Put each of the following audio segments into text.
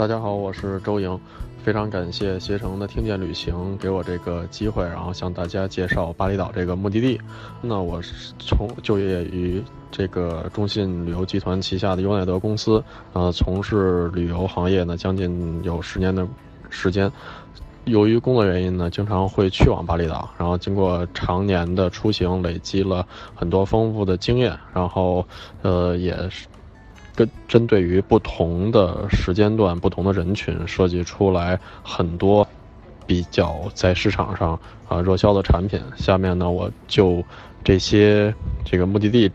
大家好，我是周莹，非常感谢携程的听见旅行给我这个机会，然后向大家介绍巴厘岛这个目的地。那我是从就业于这个中信旅游集团旗下的优乃德公司，呃，从事旅游行业呢将近有十年的时间。由于工作原因呢，经常会去往巴厘岛，然后经过常年的出行，累积了很多丰富的经验，然后呃也是。针对于不同的时间段、不同的人群，设计出来很多比较在市场上啊热销的产品。下面呢，我就这些这个目的地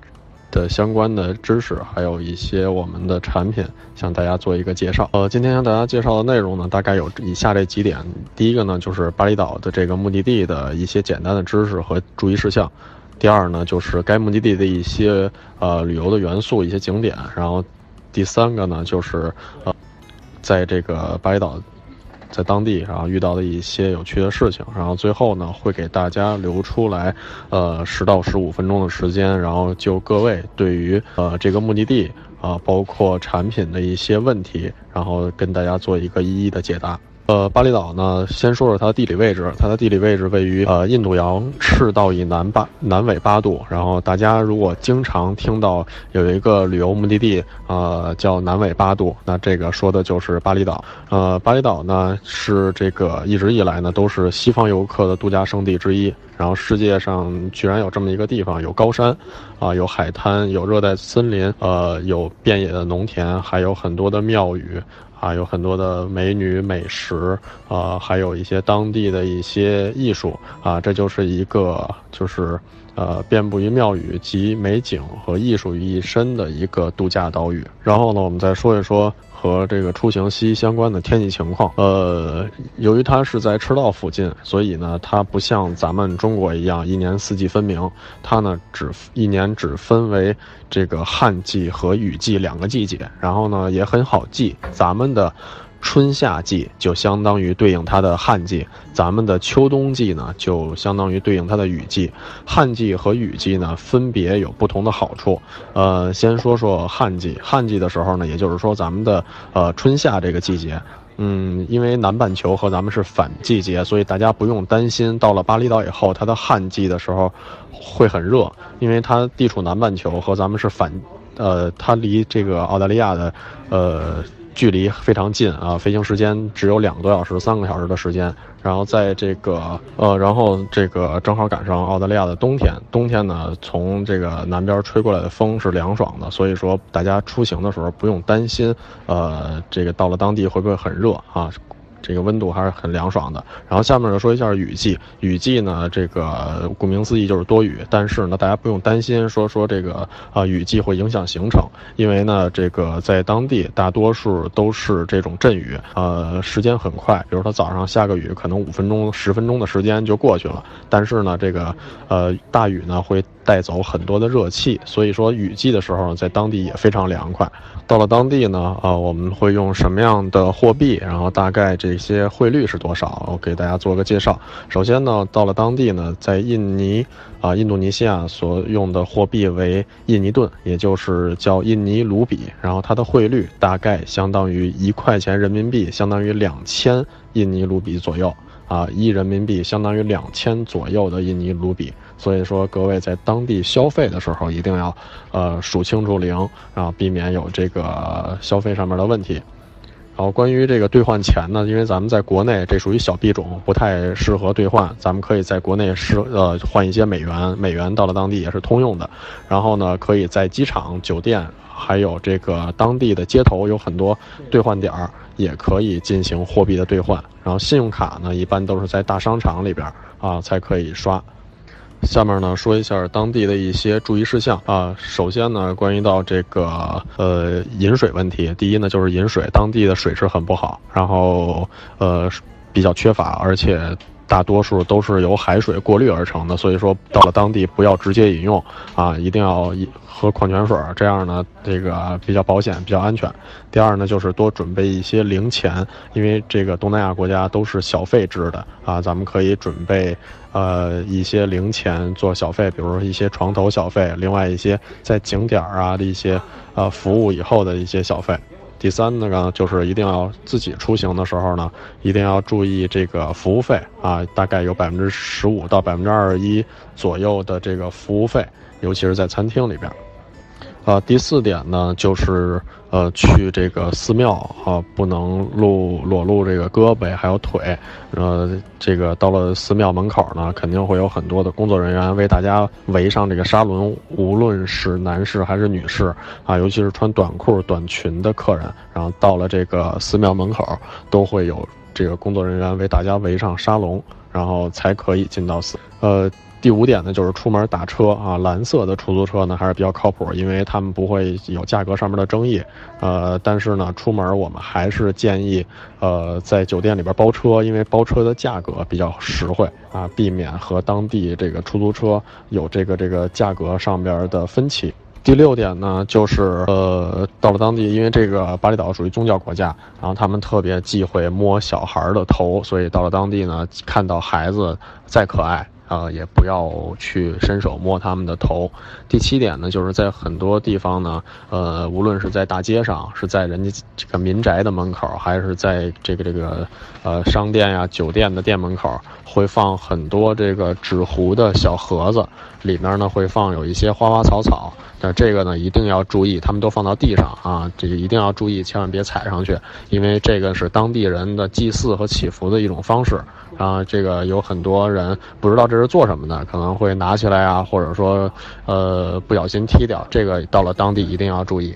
的相关的知识，还有一些我们的产品，向大家做一个介绍。呃，今天向大家介绍的内容呢，大概有以下这几点。第一个呢，就是巴厘岛的这个目的地的一些简单的知识和注意事项。第二呢，就是该目的地的一些呃旅游的元素、一些景点。然后第三个呢，就是呃，在这个巴厘岛，在当地然后遇到的一些有趣的事情。然后最后呢，会给大家留出来呃十到十五分钟的时间，然后就各位对于呃这个目的地啊，包括产品的一些问题，然后跟大家做一个一一的解答。呃，巴厘岛呢，先说说它的地理位置。它的地理位置位于呃印度洋赤道以南八南纬八度。然后大家如果经常听到有一个旅游目的地，呃叫南纬八度，那这个说的就是巴厘岛。呃，巴厘岛呢是这个一直以来呢都是西方游客的度假胜地之一。然后世界上居然有这么一个地方，有高山，啊，有海滩，有热带森林，呃，有遍野的农田，还有很多的庙宇。啊，有很多的美女美食，啊，还有一些当地的一些艺术，啊，这就是一个就是，呃，遍布于庙宇集美景和艺术于一身的一个度假岛屿。然后呢，我们再说一说。和这个出行息息相关的天气情况，呃，由于它是在赤道附近，所以呢，它不像咱们中国一样一年四季分明，它呢只一年只分为这个旱季和雨季两个季节，然后呢也很好记，咱们的。春夏季就相当于对应它的旱季，咱们的秋冬季呢就相当于对应它的雨季。旱季和雨季呢分别有不同的好处。呃，先说说旱季，旱季的时候呢，也就是说咱们的呃春夏这个季节，嗯，因为南半球和咱们是反季节，所以大家不用担心到了巴厘岛以后，它的旱季的时候会很热，因为它地处南半球和咱们是反，呃，它离这个澳大利亚的，呃。距离非常近啊，飞行时间只有两个多小时、三个小时的时间。然后在这个呃，然后这个正好赶上澳大利亚的冬天。冬天呢，从这个南边吹过来的风是凉爽的，所以说大家出行的时候不用担心，呃，这个到了当地会不会很热啊？这个温度还是很凉爽的。然后下面呢说一下雨季，雨季呢这个顾名思义就是多雨，但是呢大家不用担心说说这个啊雨季会影响行程，因为呢这个在当地大多数都是这种阵雨，呃时间很快，比如说早上下个雨，可能五分钟十分钟的时间就过去了，但是呢这个呃大雨呢会带走很多的热气，所以说雨季的时候在当地也非常凉快。到了当地呢，啊，我们会用什么样的货币？然后大概这些汇率是多少？我给大家做个介绍。首先呢，到了当地呢，在印尼啊，印度尼西亚所用的货币为印尼盾，也就是叫印尼卢比。然后它的汇率大概相当于一块钱人民币，相当于两千印尼卢比左右。啊，一人民币相当于两千左右的印尼卢比。所以说，各位在当地消费的时候，一定要，呃，数清楚零，然后避免有这个消费上面的问题。然后关于这个兑换钱呢，因为咱们在国内这属于小币种，不太适合兑换。咱们可以在国内是呃换一些美元，美元到了当地也是通用的。然后呢，可以在机场、酒店，还有这个当地的街头有很多兑换点儿，也可以进行货币的兑换。然后信用卡呢，一般都是在大商场里边啊才可以刷。下面呢，说一下当地的一些注意事项啊。首先呢，关于到这个呃饮水问题，第一呢就是饮水，当地的水质很不好，然后呃比较缺乏，而且。大多数都是由海水过滤而成的，所以说到了当地不要直接饮用啊，一定要喝矿泉水，这样呢这个比较保险、比较安全。第二呢，就是多准备一些零钱，因为这个东南亚国家都是小费制的啊，咱们可以准备呃一些零钱做小费，比如说一些床头小费，另外一些在景点啊的一些呃服务以后的一些小费。第三呢，就是一定要自己出行的时候呢，一定要注意这个服务费啊，大概有百分之十五到百分之二十一左右的这个服务费，尤其是在餐厅里边。呃，第四点呢，就是呃，去这个寺庙啊，不能露裸露这个胳膊还有腿。呃，这个到了寺庙门口呢，肯定会有很多的工作人员为大家围上这个沙轮，无论是男士还是女士啊，尤其是穿短裤短裙的客人，然后到了这个寺庙门口，都会有这个工作人员为大家围上沙龙，然后才可以进到寺。呃。第五点呢，就是出门打车啊，蓝色的出租车呢还是比较靠谱，因为他们不会有价格上面的争议。呃，但是呢，出门我们还是建议，呃，在酒店里边包车，因为包车的价格比较实惠啊，避免和当地这个出租车有这个这个价格上边的分歧。第六点呢，就是呃，到了当地，因为这个巴厘岛属于宗教国家，然后他们特别忌讳摸小孩的头，所以到了当地呢，看到孩子再可爱。啊，也不要去伸手摸他们的头。第七点呢，就是在很多地方呢，呃，无论是在大街上，是在人家这个民宅的门口，还是在这个这个呃商店呀、酒店的店门口，会放很多这个纸糊的小盒子，里面呢会放有一些花花草草。但这个呢一定要注意，他们都放到地上啊，这个一定要注意，千万别踩上去，因为这个是当地人的祭祀和祈福的一种方式。啊，这个有很多人不知道这是做什么的，可能会拿起来啊，或者说，呃，不小心踢掉。这个到了当地一定要注意。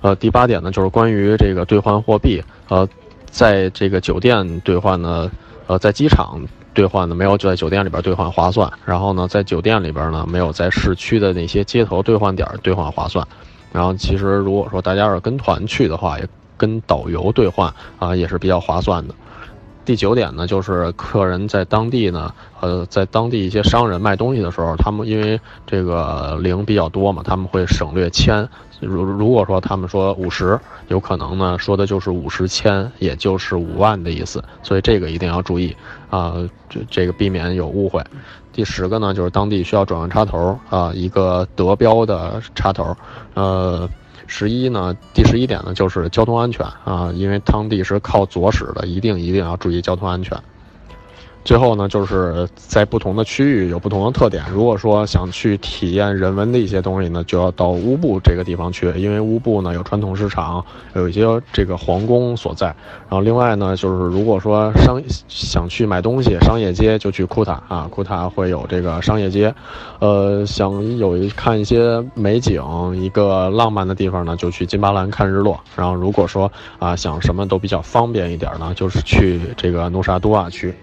呃，第八点呢，就是关于这个兑换货币。呃，在这个酒店兑换呢，呃，在机场兑换呢，没有就在酒店里边兑换划算。然后呢，在酒店里边呢，没有在市区的那些街头兑换点兑换划算。然后，其实如果说大家要是跟团去的话，也跟导游兑换啊，也是比较划算的。第九点呢，就是客人在当地呢，呃，在当地一些商人卖东西的时候，他们因为这个零比较多嘛，他们会省略千。如如果说他们说五十，有可能呢说的就是五十千，也就是五万的意思。所以这个一定要注意啊，这这个避免有误会。第十个呢，就是当地需要转换插头啊，一个德标的插头，呃。十一呢，第十一点呢，就是交通安全啊，因为汤地是靠左驶的，一定一定要注意交通安全。最后呢，就是在不同的区域有不同的特点。如果说想去体验人文的一些东西呢，就要到乌布这个地方去，因为乌布呢有传统市场，有一些这个皇宫所在。然后另外呢，就是如果说商想去买东西，商业街就去库塔啊，库塔会有这个商业街。呃，想有一看一些美景，一个浪漫的地方呢，就去金巴兰看日落。然后如果说啊想什么都比较方便一点呢，就是去这个努沙都瓦区。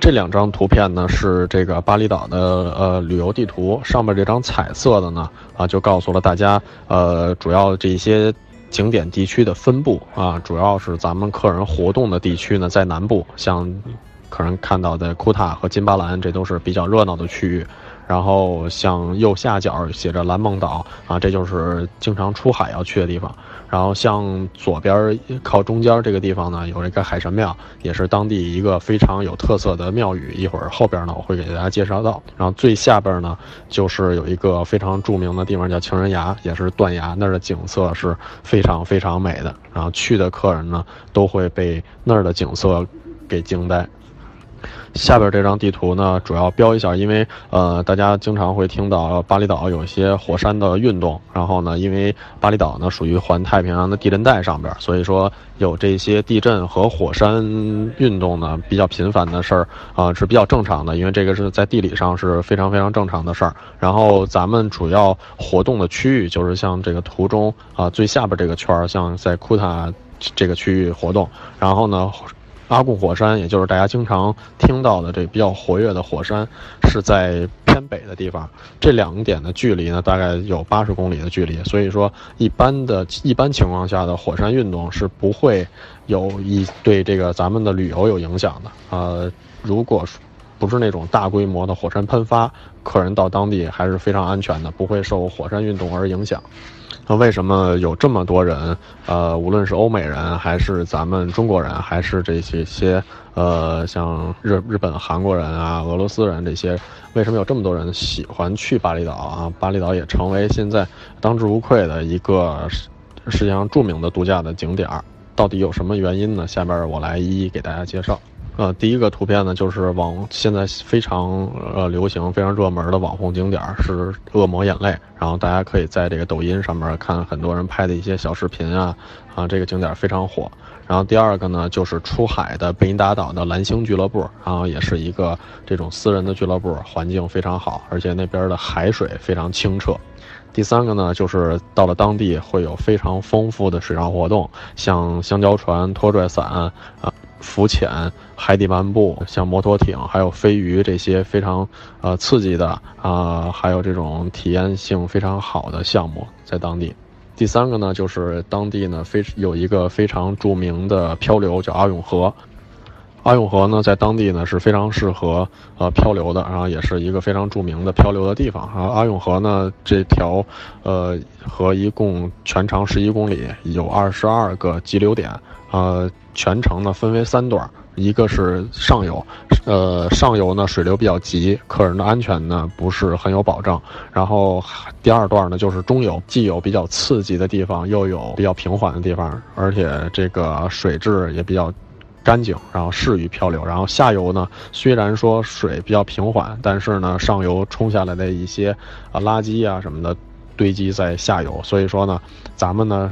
这两张图片呢是这个巴厘岛的呃旅游地图，上面这张彩色的呢啊就告诉了大家呃主要这些景点地区的分布啊，主要是咱们客人活动的地区呢在南部，像客人看到的库塔和金巴兰，这都是比较热闹的区域。然后像右下角写着蓝梦岛啊，这就是经常出海要去的地方。然后像左边靠中间这个地方呢，有一个海神庙，也是当地一个非常有特色的庙宇。一会儿后边呢，我会给大家介绍到。然后最下边呢，就是有一个非常著名的地方叫情人崖，也是断崖，那儿的景色是非常非常美的。然后去的客人呢，都会被那儿的景色给惊呆。下边这张地图呢，主要标一下，因为呃，大家经常会听到巴厘岛有一些火山的运动，然后呢，因为巴厘岛呢属于环太平洋的地震带上边，所以说有这些地震和火山运动呢比较频繁的事儿啊是比较正常的，因为这个是在地理上是非常非常正常的事儿。然后咱们主要活动的区域就是像这个图中啊最下边这个圈儿，像在库塔这个区域活动，然后呢。阿贡火山，也就是大家经常听到的这比较活跃的火山，是在偏北的地方。这两点的距离呢，大概有八十公里的距离。所以说，一般的一般情况下的火山运动是不会有一对这个咱们的旅游有影响的。呃，如果不是那种大规模的火山喷发，客人到当地还是非常安全的，不会受火山运动而影响。那为什么有这么多人？呃，无论是欧美人，还是咱们中国人，还是这些些呃，像日日本、韩国人啊、俄罗斯人这些，为什么有这么多人喜欢去巴厘岛啊？巴厘岛也成为现在当之无愧的一个世界上著名的度假的景点儿。到底有什么原因呢？下边我来一一给大家介绍。呃，第一个图片呢，就是网现在非常呃流行、非常热门的网红景点是恶魔眼泪。然后大家可以在这个抖音上面看很多人拍的一些小视频啊，啊，这个景点非常火。然后第二个呢，就是出海的贝因达岛的蓝星俱乐部，然后也是一个这种私人的俱乐部，环境非常好，而且那边的海水非常清澈。第三个呢，就是到了当地会有非常丰富的水上活动，像香蕉船、拖拽伞啊、浮潜、海底漫步，像摩托艇，还有飞鱼这些非常呃刺激的啊，还有这种体验性非常好的项目在当地。第三个呢，就是当地呢非有一个非常著名的漂流叫阿永河。阿永河呢，在当地呢是非常适合呃漂流的，然后也是一个非常著名的漂流的地方。然后阿永河呢，这条呃河一共全长十一公里，有二十二个急流点，呃，全程呢分为三段，一个是上游，呃，上游呢水流比较急，客人的安全呢不是很有保证。然后第二段呢就是中游，既有比较刺激的地方，又有比较平缓的地方，而且这个水质也比较。干净，然后适于漂流。然后下游呢，虽然说水比较平缓，但是呢，上游冲下来的一些啊垃圾啊什么的堆积在下游。所以说呢，咱们呢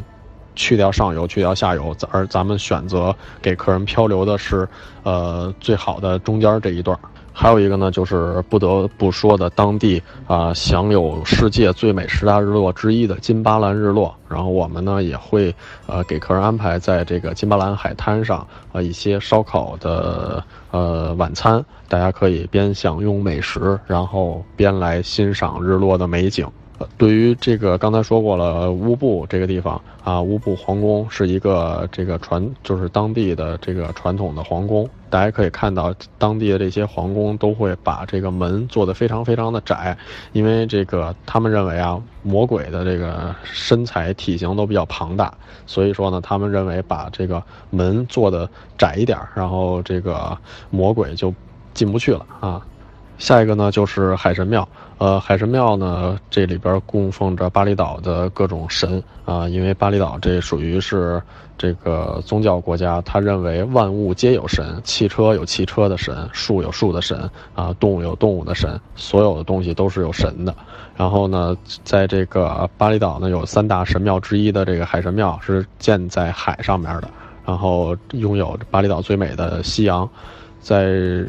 去掉上游，去掉下游，而咱们选择给客人漂流的是呃最好的中间这一段。还有一个呢，就是不得不说的，当地啊享有世界最美十大日落之一的金巴兰日落。然后我们呢也会呃给客人安排在这个金巴兰海滩上啊一些烧烤的呃晚餐，大家可以边享用美食，然后边来欣赏日落的美景。对于这个刚才说过了，乌布这个地方啊，乌布皇宫是一个这个传，就是当地的这个传统的皇宫。大家可以看到，当地的这些皇宫都会把这个门做得非常非常的窄，因为这个他们认为啊，魔鬼的这个身材体型都比较庞大，所以说呢，他们认为把这个门做的窄一点，然后这个魔鬼就进不去了啊。下一个呢就是海神庙，呃，海神庙呢这里边供奉着巴厘岛的各种神啊，因为巴厘岛这属于是这个宗教国家，他认为万物皆有神，汽车有汽车的神，树有树的神啊，动物有动物的神，所有的东西都是有神的。然后呢，在这个巴厘岛呢有三大神庙之一的这个海神庙是建在海上面的，然后拥有巴厘岛最美的夕阳，在。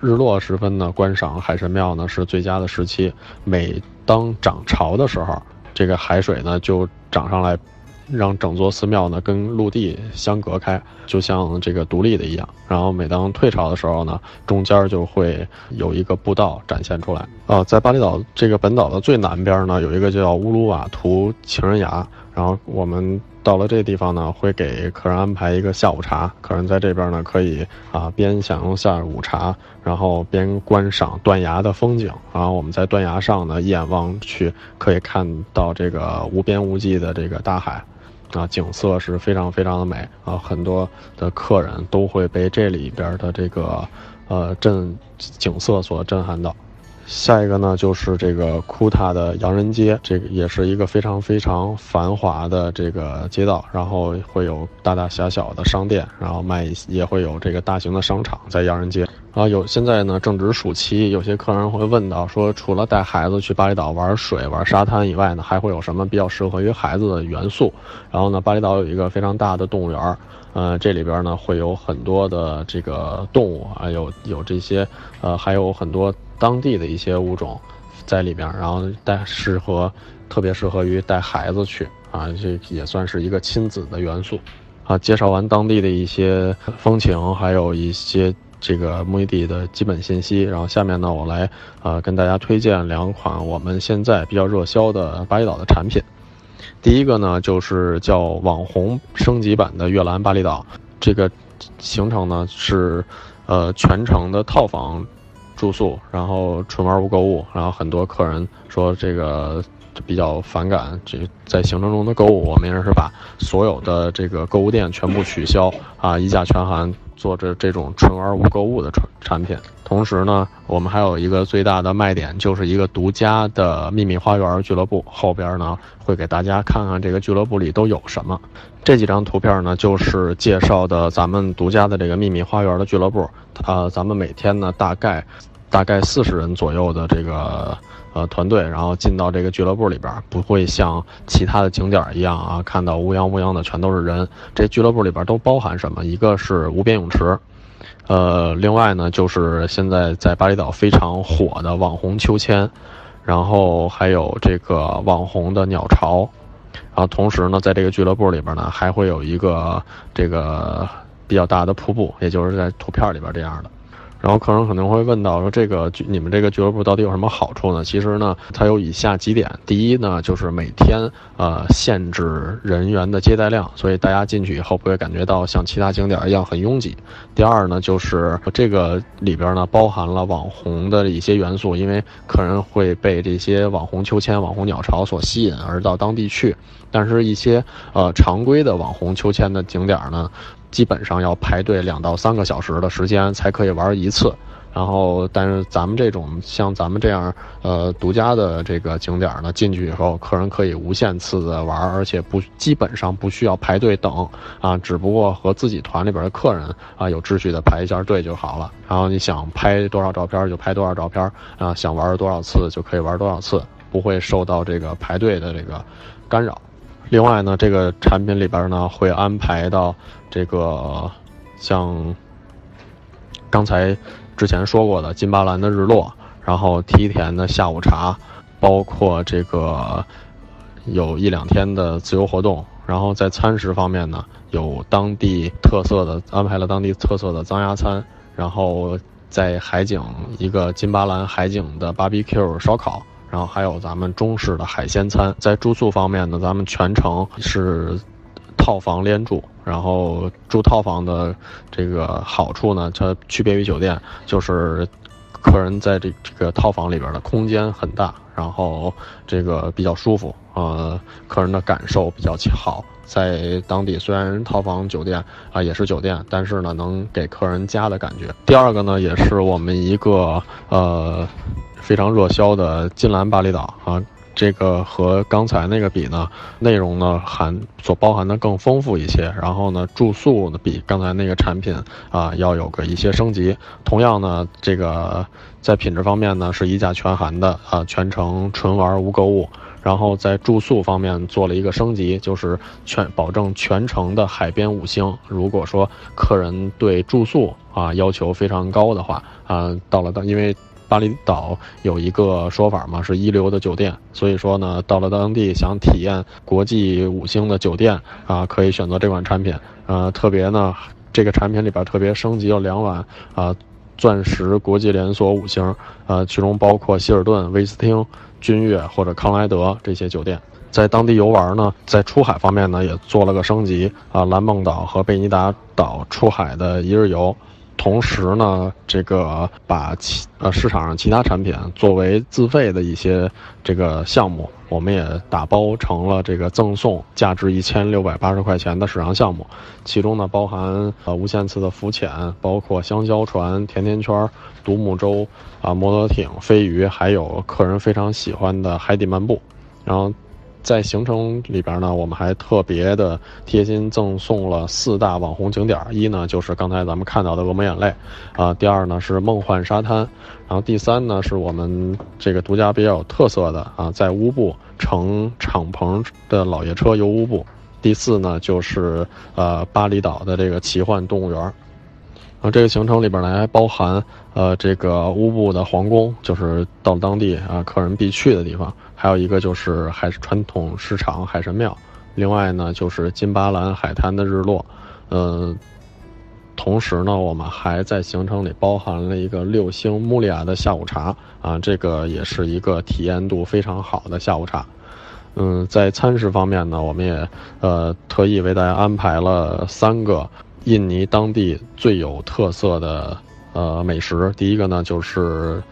日落时分呢，观赏海神庙呢是最佳的时期。每当涨潮的时候，这个海水呢就涨上来，让整座寺庙呢跟陆地相隔开，就像这个独立的一样。然后每当退潮的时候呢，中间就会有一个步道展现出来。啊，在巴厘岛这个本岛的最南边呢，有一个叫乌鲁瓦图情人崖。然后我们。到了这地方呢，会给客人安排一个下午茶。客人在这边呢，可以啊边享用下午茶，然后边观赏断崖的风景。然后我们在断崖上呢，一眼望去可以看到这个无边无际的这个大海，啊，景色是非常非常的美啊。很多的客人都会被这里边的这个呃震景色所震撼到。下一个呢，就是这个库塔的洋人街，这个也是一个非常非常繁华的这个街道，然后会有大大小小的商店，然后卖也会有这个大型的商场在洋人街。啊，有现在呢正值暑期，有些客人会问到说，除了带孩子去巴厘岛玩水、玩沙滩以外呢，还会有什么比较适合于孩子的元素？然后呢，巴厘岛有一个非常大的动物园，呃，这里边呢会有很多的这个动物啊，有有这些，呃，还有很多。当地的一些物种在里边，然后带适合，特别适合于带孩子去啊，这也算是一个亲子的元素啊。介绍完当地的一些风情，还有一些这个目的地的基本信息，然后下面呢，我来啊跟大家推荐两款我们现在比较热销的巴厘岛的产品。第一个呢，就是叫网红升级版的悦兰巴厘岛，这个行程呢是呃全程的套房。住宿，然后纯玩不购物，然后很多客人说这个比较反感，这在行程中的购物，我们也是把所有的这个购物店全部取消啊，一价全含，做着这种纯玩无购物的产产品。同时呢，我们还有一个最大的卖点，就是一个独家的秘密花园俱乐部。后边呢，会给大家看看这个俱乐部里都有什么。这几张图片呢，就是介绍的咱们独家的这个秘密花园的俱乐部。呃，咱们每天呢，大概大概四十人左右的这个呃团队，然后进到这个俱乐部里边，不会像其他的景点一样啊，看到乌泱乌泱的全都是人。这俱乐部里边都包含什么？一个是无边泳池。呃，另外呢，就是现在在巴厘岛非常火的网红秋千，然后还有这个网红的鸟巢，然后同时呢，在这个俱乐部里边呢，还会有一个这个比较大的瀑布，也就是在图片里边这样的。然后客人可能会问到说，这个你们这个俱乐部到底有什么好处呢？其实呢，它有以下几点：第一呢，就是每天呃限制人员的接待量，所以大家进去以后不会感觉到像其他景点一样很拥挤。第二呢，就是这个里边呢包含了网红的一些元素，因为客人会被这些网红秋千、网红鸟巢所吸引而到当地去，但是一些呃常规的网红秋千的景点呢。基本上要排队两到三个小时的时间才可以玩一次，然后但是咱们这种像咱们这样呃独家的这个景点呢，进去以后客人可以无限次的玩，而且不基本上不需要排队等啊，只不过和自己团里边的客人啊有秩序的排一下队就好了。然后你想拍多少照片就拍多少照片啊，想玩多少次就可以玩多少次，不会受到这个排队的这个干扰。另外呢，这个产品里边呢会安排到这个像刚才之前说过的金巴兰的日落，然后梯田的下午茶，包括这个有一两天的自由活动。然后在餐食方面呢，有当地特色的安排了当地特色的脏鸭餐，然后在海景一个金巴兰海景的 BBQ 烧烤。然后还有咱们中式的海鲜餐，在住宿方面呢，咱们全程是套房连住。然后住套房的这个好处呢，它区别于酒店，就是客人在这这个套房里边的空间很大，然后这个比较舒服，呃，客人的感受比较好。在当地虽然套房酒店啊也是酒店，但是呢能给客人家的感觉。第二个呢，也是我们一个呃。非常热销的金兰巴厘岛啊，这个和刚才那个比呢，内容呢含所包含的更丰富一些。然后呢，住宿呢比刚才那个产品啊要有个一些升级。同样呢，这个在品质方面呢是一价全含的啊，全程纯玩无购物。然后在住宿方面做了一个升级，就是全保证全程的海边五星。如果说客人对住宿啊要求非常高的话啊，到了当因为。巴厘岛有一个说法嘛，是一流的酒店，所以说呢，到了当地想体验国际五星的酒店啊，可以选择这款产品。呃，特别呢，这个产品里边特别升级了两晚啊，钻石国际连锁五星，呃，其中包括希尔顿、威斯汀、君悦或者康莱德这些酒店。在当地游玩呢，在出海方面呢，也做了个升级啊，蓝梦岛和贝尼达岛出海的一日游。同时呢，这个把其呃市场上其他产品作为自费的一些这个项目，我们也打包成了这个赠送，价值一千六百八十块钱的市场项目，其中呢包含呃无限次的浮潜，包括香蕉船、甜甜圈、独木舟啊、摩托艇、飞鱼，还有客人非常喜欢的海底漫步，然后。在行程里边呢，我们还特别的贴心赠送了四大网红景点一呢就是刚才咱们看到的恶魔眼泪，啊，第二呢是梦幻沙滩，然后第三呢是我们这个独家比较有特色的啊，在乌布乘敞篷的老爷车游乌布，第四呢就是呃巴厘岛的这个奇幻动物园。然后这个行程里边呢还包含，呃，这个乌布的皇宫，就是到当地啊，客人必去的地方。还有一个就是海传统市场海神庙，另外呢就是金巴兰海滩的日落，呃，同时呢我们还在行程里包含了一个六星穆利亚的下午茶啊，这个也是一个体验度非常好的下午茶。嗯，在餐食方面呢，我们也呃特意为大家安排了三个。印尼当地最有特色的呃美食，第一个呢就是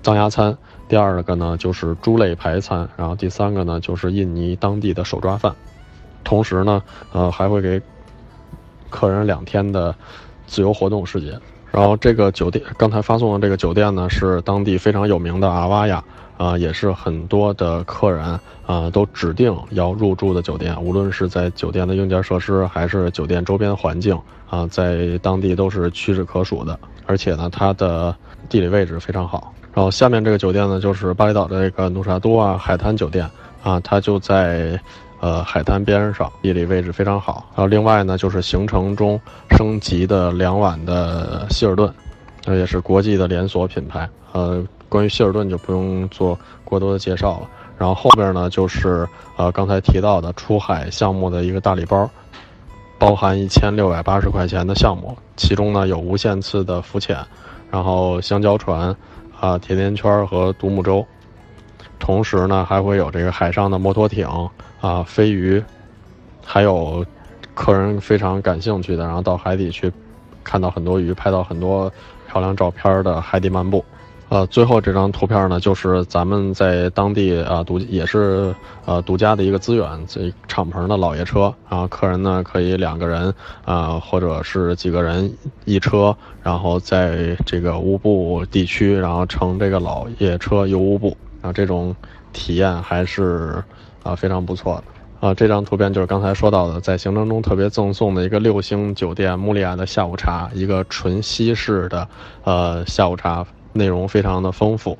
藏鸭餐，第二个呢就是猪肋排餐，然后第三个呢就是印尼当地的手抓饭。同时呢，呃还会给客人两天的自由活动时间。然后这个酒店刚才发送的这个酒店呢，是当地非常有名的阿瓦亚，啊，也是很多的客人啊都指定要入住的酒店。无论是在酒店的硬件设施，还是酒店周边环境啊，在当地都是屈指可数的。而且呢，它的地理位置非常好。然后下面这个酒店呢，就是巴厘岛的这个努沙多啊海滩酒店啊，它就在。呃，海滩边上，地理位置非常好。然后另外呢，就是行程中升级的两晚的希尔顿，也是国际的连锁品牌。呃，关于希尔顿就不用做过多的介绍了。然后后边呢，就是呃刚才提到的出海项目的一个大礼包，包含一千六百八十块钱的项目，其中呢有无限次的浮潜，然后香蕉船，啊甜甜圈和独木舟，同时呢还会有这个海上的摩托艇。啊，飞鱼，还有客人非常感兴趣的，然后到海底去看到很多鱼，拍到很多漂亮照片的海底漫步。呃，最后这张图片呢，就是咱们在当地啊独也是呃独家的一个资源，这敞篷的老爷车，然后客人呢可以两个人啊，或者是几个人一车，然后在这个乌布地区，然后乘这个老爷车游乌布，啊，这种体验还是。啊，非常不错的啊！这张图片就是刚才说到的，在行程中特别赠送的一个六星酒店穆利亚的下午茶，一个纯西式的呃下午茶，内容非常的丰富，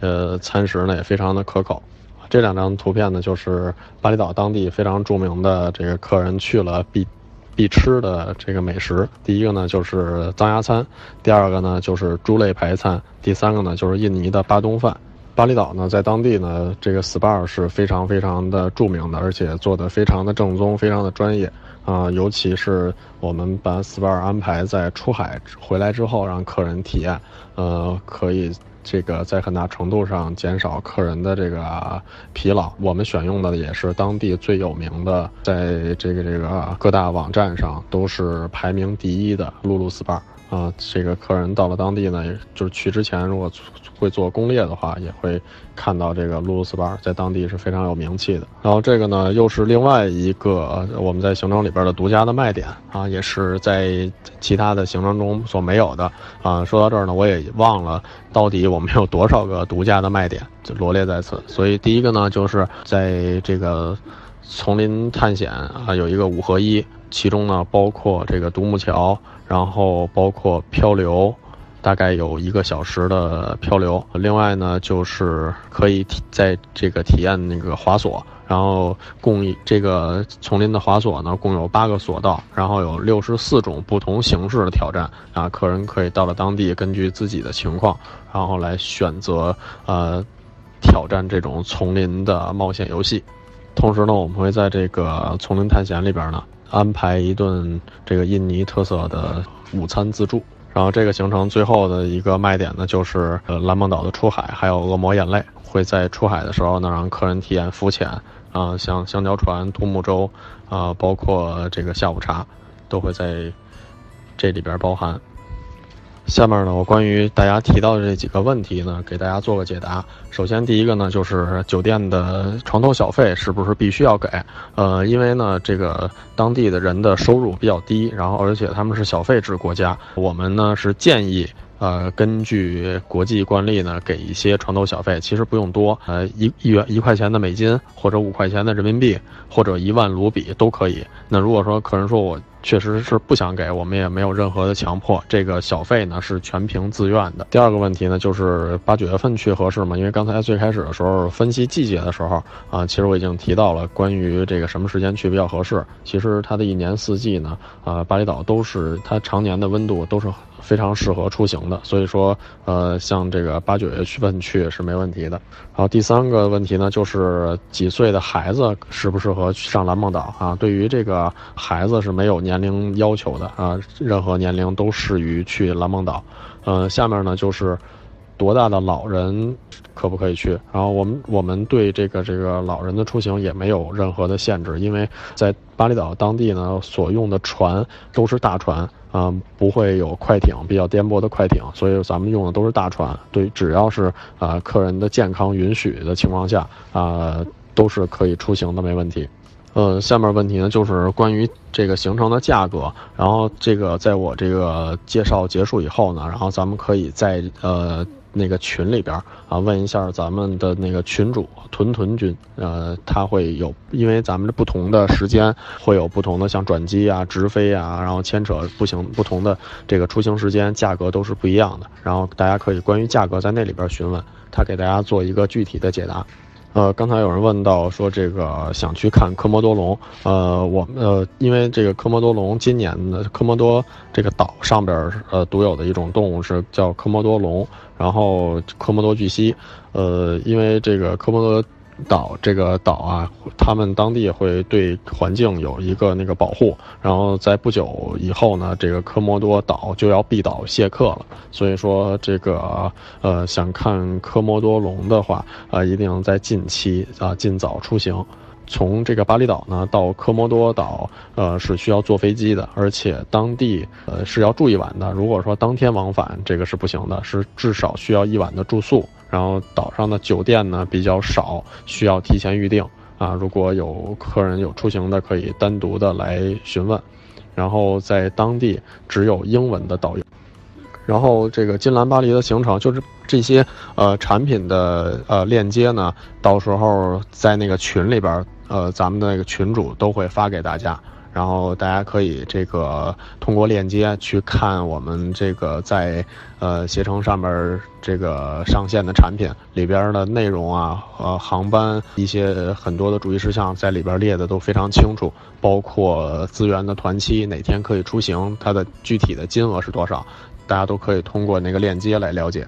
呃，餐食呢也非常的可口。这两张图片呢，就是巴厘岛当地非常著名的这个客人去了必必吃的这个美食。第一个呢就是脏鸭餐，第二个呢就是猪肋排餐，第三个呢就是印尼的巴东饭。巴厘岛呢，在当地呢，这个 SPA 是非常非常的著名的，而且做的非常的正宗，非常的专业啊。尤其是我们把 SPA 安排在出海回来之后，让客人体验，呃，可以这个在很大程度上减少客人的这个疲劳。我们选用的也是当地最有名的，在这个这个各大网站上都是排名第一的露露 SPA 啊。这个客人到了当地呢，就是去之前如果。会做攻略的话，也会看到这个露露斯巴在当地是非常有名气的。然后这个呢，又是另外一个我们在行程里边的独家的卖点啊，也是在其他的行程中所没有的啊。说到这儿呢，我也忘了到底我们有多少个独家的卖点，就罗列在此。所以第一个呢，就是在这个丛林探险啊，有一个五合一，其中呢包括这个独木桥，然后包括漂流。大概有一个小时的漂流，另外呢就是可以体在这个体验那个滑索，然后共这个丛林的滑索呢共有八个索道，然后有六十四种不同形式的挑战啊，客人可以到了当地根据自己的情况，然后来选择呃挑战这种丛林的冒险游戏。同时呢，我们会在这个丛林探险里边呢安排一顿这个印尼特色的午餐自助。然后这个行程最后的一个卖点呢，就是呃蓝梦岛的出海，还有恶魔眼泪，会在出海的时候呢，让客人体验浮潜，啊，像香蕉船、独木舟，啊，包括这个下午茶，都会在这里边包含。下面呢，我关于大家提到的这几个问题呢，给大家做个解答。首先，第一个呢，就是酒店的床头小费是不是必须要给？呃，因为呢，这个当地的人的收入比较低，然后而且他们是小费制国家，我们呢是建议。呃，根据国际惯例呢，给一些床头小费，其实不用多，呃，一一元一块钱的美金，或者五块钱的人民币，或者一万卢比都可以。那如果说客人说我确实是不想给，我们也没有任何的强迫，这个小费呢是全凭自愿的。第二个问题呢，就是八九月份去合适吗？因为刚才最开始的时候分析季节的时候啊，其实我已经提到了关于这个什么时间去比较合适。其实它的一年四季呢，啊，巴厘岛都是它常年的温度都是。非常适合出行的，所以说，呃，像这个八九月份去是没问题的。然后第三个问题呢，就是几岁的孩子适不适合去上蓝梦岛啊？对于这个孩子是没有年龄要求的啊，任何年龄都适于去蓝梦岛。呃，下面呢就是多大的老人可不可以去？然后我们我们对这个这个老人的出行也没有任何的限制，因为在巴厘岛当地呢所用的船都是大船。啊，不会有快艇，比较颠簸的快艇，所以咱们用的都是大船。对，只要是啊客人的健康允许的情况下，啊都是可以出行的，没问题。呃，下面问题呢就是关于这个行程的价格。然后这个在我这个介绍结束以后呢，然后咱们可以在呃那个群里边啊问一下咱们的那个群主屯屯君，呃，他会有因为咱们的不同的时间会有不同的像转机啊、直飞啊，然后牵扯不行不同的这个出行时间，价格都是不一样的。然后大家可以关于价格在那里边询问，他给大家做一个具体的解答。呃，刚才有人问到说这个想去看科摩多龙，呃，我们呃，因为这个科摩多龙今年的科摩多这个岛上边儿呃独有的一种动物是叫科摩多龙，然后科摩多巨蜥，呃，因为这个科摩多。岛这个岛啊，他们当地会对环境有一个那个保护，然后在不久以后呢，这个科摩多岛就要闭岛谢客了。所以说，这个呃，想看科摩多龙的话，啊，一定在近期啊，尽早出行。从这个巴厘岛呢到科摩多岛，呃，是需要坐飞机的，而且当地呃是要住一晚的。如果说当天往返，这个是不行的，是至少需要一晚的住宿。然后岛上的酒店呢比较少，需要提前预定啊。如果有客人有出行的，可以单独的来询问。然后在当地只有英文的导游。然后这个金兰巴黎的行程就是这些呃产品的呃链接呢，到时候在那个群里边，呃咱们的那个群主都会发给大家。然后大家可以这个通过链接去看我们这个在呃携程上面这个上线的产品里边的内容啊，呃航班一些很多的注意事项在里边列的都非常清楚，包括资源的团期哪天可以出行，它的具体的金额是多少，大家都可以通过那个链接来了解。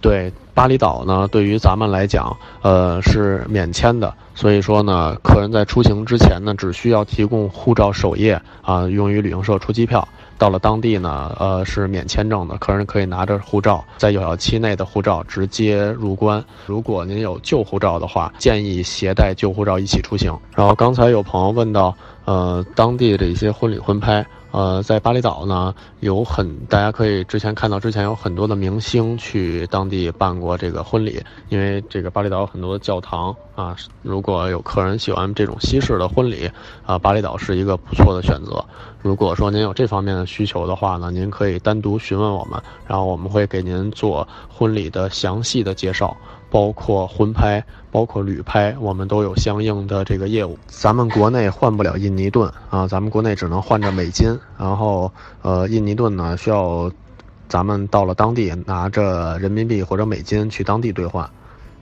对巴厘岛呢，对于咱们来讲，呃是免签的，所以说呢，客人在出行之前呢，只需要提供护照首页啊，用于旅行社出机票。到了当地呢，呃是免签证的，客人可以拿着护照，在有效期内的护照直接入关。如果您有旧护照的话，建议携带旧护照一起出行。然后刚才有朋友问到，呃，当地的一些婚礼婚拍。呃，在巴厘岛呢，有很大家可以之前看到，之前有很多的明星去当地办过这个婚礼，因为这个巴厘岛有很多的教堂啊，如果有客人喜欢这种西式的婚礼啊，巴厘岛是一个不错的选择。如果说您有这方面的需求的话呢，您可以单独询问我们，然后我们会给您做婚礼的详细的介绍。包括婚拍，包括旅拍，我们都有相应的这个业务。咱们国内换不了印尼盾啊，咱们国内只能换着美金。然后，呃，印尼盾呢需要咱们到了当地拿着人民币或者美金去当地兑换，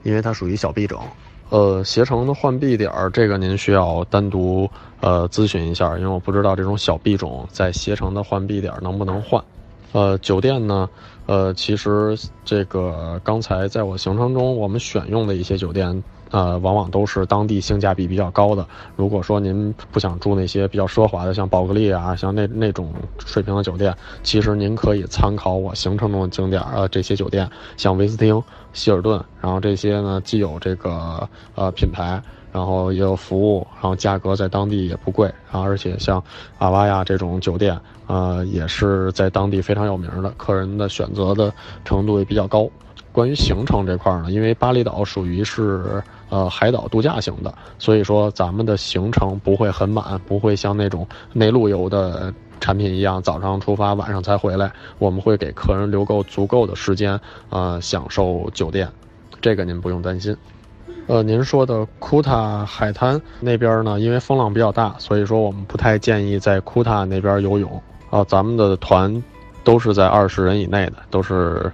因为它属于小币种。呃，携程的换币点儿，这个您需要单独呃咨询一下，因为我不知道这种小币种在携程的换币点能不能换。呃，酒店呢？呃，其实这个刚才在我行程中，我们选用的一些酒店，呃，往往都是当地性价比比较高的。如果说您不想住那些比较奢华的，像宝格丽啊，像那那种水平的酒店，其实您可以参考我行程中的景点，呃，这些酒店，像威斯汀、希尔顿，然后这些呢，既有这个呃品牌。然后也有服务，然后价格在当地也不贵，然后而且像阿瓦亚这种酒店，呃，也是在当地非常有名的，客人的选择的程度也比较高。关于行程这块呢，因为巴厘岛属于是呃海岛度假型的，所以说咱们的行程不会很满，不会像那种内陆游的产品一样，早上出发晚上才回来。我们会给客人留够足够的时间，呃，享受酒店，这个您不用担心。呃，您说的库塔海滩那边呢，因为风浪比较大，所以说我们不太建议在库塔那边游泳。啊，咱们的团都是在二十人以内的，都是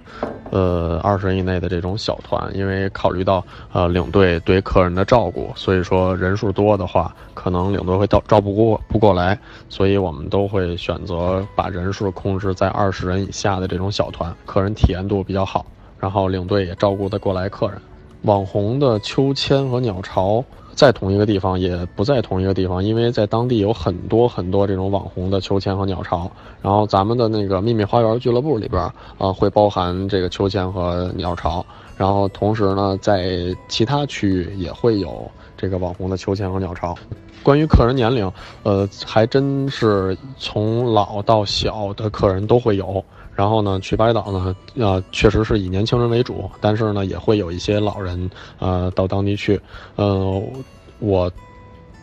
呃二十人以内的这种小团，因为考虑到呃领队对客人的照顾，所以说人数多的话，可能领队会照照不过不过来，所以我们都会选择把人数控制在二十人以下的这种小团，客人体验度比较好，然后领队也照顾得过来客人。网红的秋千和鸟巢在同一个地方，也不在同一个地方，因为在当地有很多很多这种网红的秋千和鸟巢。然后咱们的那个秘密花园俱乐部里边，啊，会包含这个秋千和鸟巢。然后同时呢，在其他区域也会有这个网红的秋千和鸟巢。关于客人年龄，呃，还真是从老到小的客人都会有。然后呢，去巴厘岛呢，呃，确实是以年轻人为主，但是呢，也会有一些老人，呃，到当地去。呃，我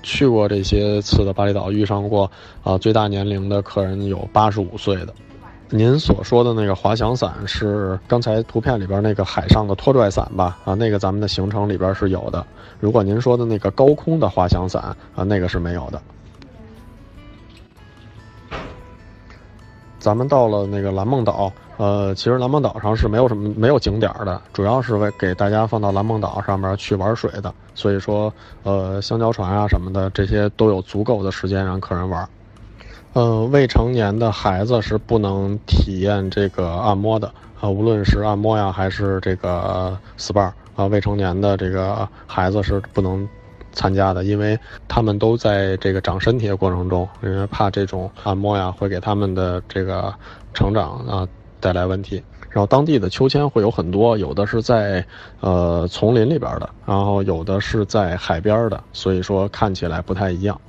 去过这些次的巴厘岛，遇上过啊最大年龄的客人有八十五岁的。您所说的那个滑翔伞是刚才图片里边那个海上的拖拽伞吧？啊，那个咱们的行程里边是有的。如果您说的那个高空的滑翔伞啊，那个是没有的。咱们到了那个蓝梦岛，呃，其实蓝梦岛上是没有什么没有景点的，主要是为给大家放到蓝梦岛上面去玩水的。所以说，呃，香蕉船啊什么的这些都有足够的时间让客人玩。呃，未成年的孩子是不能体验这个按摩的啊，无论是按摩呀，还是这个 SPA 啊，未成年的这个孩子是不能参加的，因为他们都在这个长身体的过程中，因为怕这种按摩呀会给他们的这个成长啊带来问题。然后当地的秋千会有很多，有的是在呃丛林里边的，然后有的是在海边的，所以说看起来不太一样。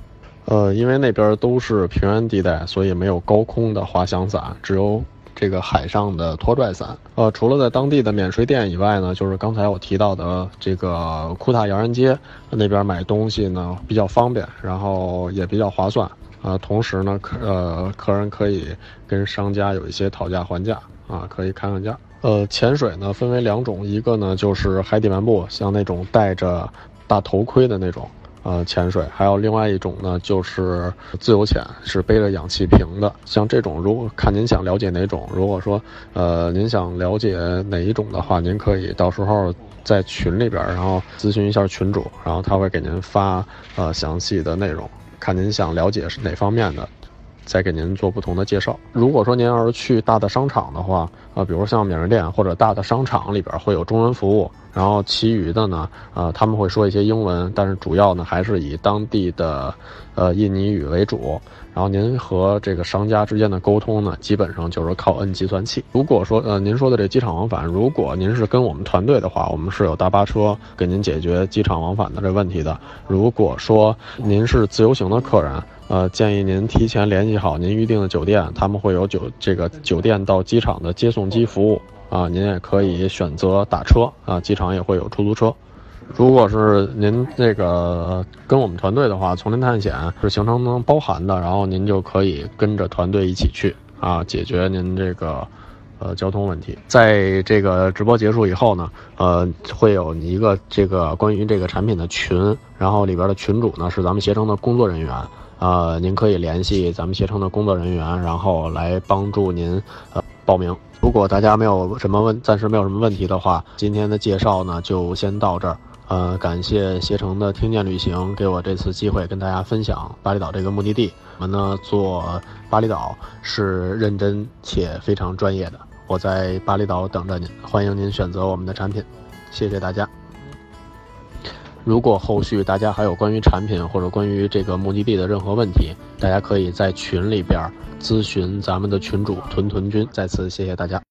呃，因为那边都是平原地带，所以没有高空的滑翔伞，只有这个海上的拖拽伞。呃，除了在当地的免税店以外呢，就是刚才我提到的这个库塔洋人街那边买东西呢比较方便，然后也比较划算。啊，同时呢，客呃客人可以跟商家有一些讨价还价啊，可以砍砍价。呃，潜水呢分为两种，一个呢就是海底漫步，像那种戴着大头盔的那种。呃，潜水还有另外一种呢，就是自由潜，是背着氧气瓶的。像这种，如果看您想了解哪种，如果说呃您想了解哪一种的话，您可以到时候在群里边，然后咨询一下群主，然后他会给您发呃详细的内容，看您想了解是哪方面的。再给您做不同的介绍。如果说您要是去大的商场的话，呃，比如像免税店或者大的商场里边会有中文服务，然后其余的呢，呃，他们会说一些英文，但是主要呢还是以当地的，呃，印尼语为主。然后您和这个商家之间的沟通呢，基本上就是靠摁计算器。如果说呃您说的这机场往返，如果您是跟我们团队的话，我们是有大巴车给您解决机场往返的这问题的。如果说您是自由行的客人，呃，建议您提前联系好您预定的酒店，他们会有酒这个酒店到机场的接送机服务啊。您也可以选择打车啊，机场也会有出租车。如果是您这个跟我们团队的话，丛林探险是行程能包含的，然后您就可以跟着团队一起去啊，解决您这个呃交通问题。在这个直播结束以后呢，呃，会有一个这个关于这个产品的群，然后里边的群主呢是咱们携程的工作人员，呃，您可以联系咱们携程的工作人员，然后来帮助您呃报名。如果大家没有什么问，暂时没有什么问题的话，今天的介绍呢就先到这儿。呃，感谢携程的听见旅行给我这次机会跟大家分享巴厘岛这个目的地。我们呢做巴厘岛是认真且非常专业的。我在巴厘岛等着您，欢迎您选择我们的产品。谢谢大家。如果后续大家还有关于产品或者关于这个目的地的任何问题，大家可以在群里边咨询咱们的群主屯屯君。再次谢谢大家。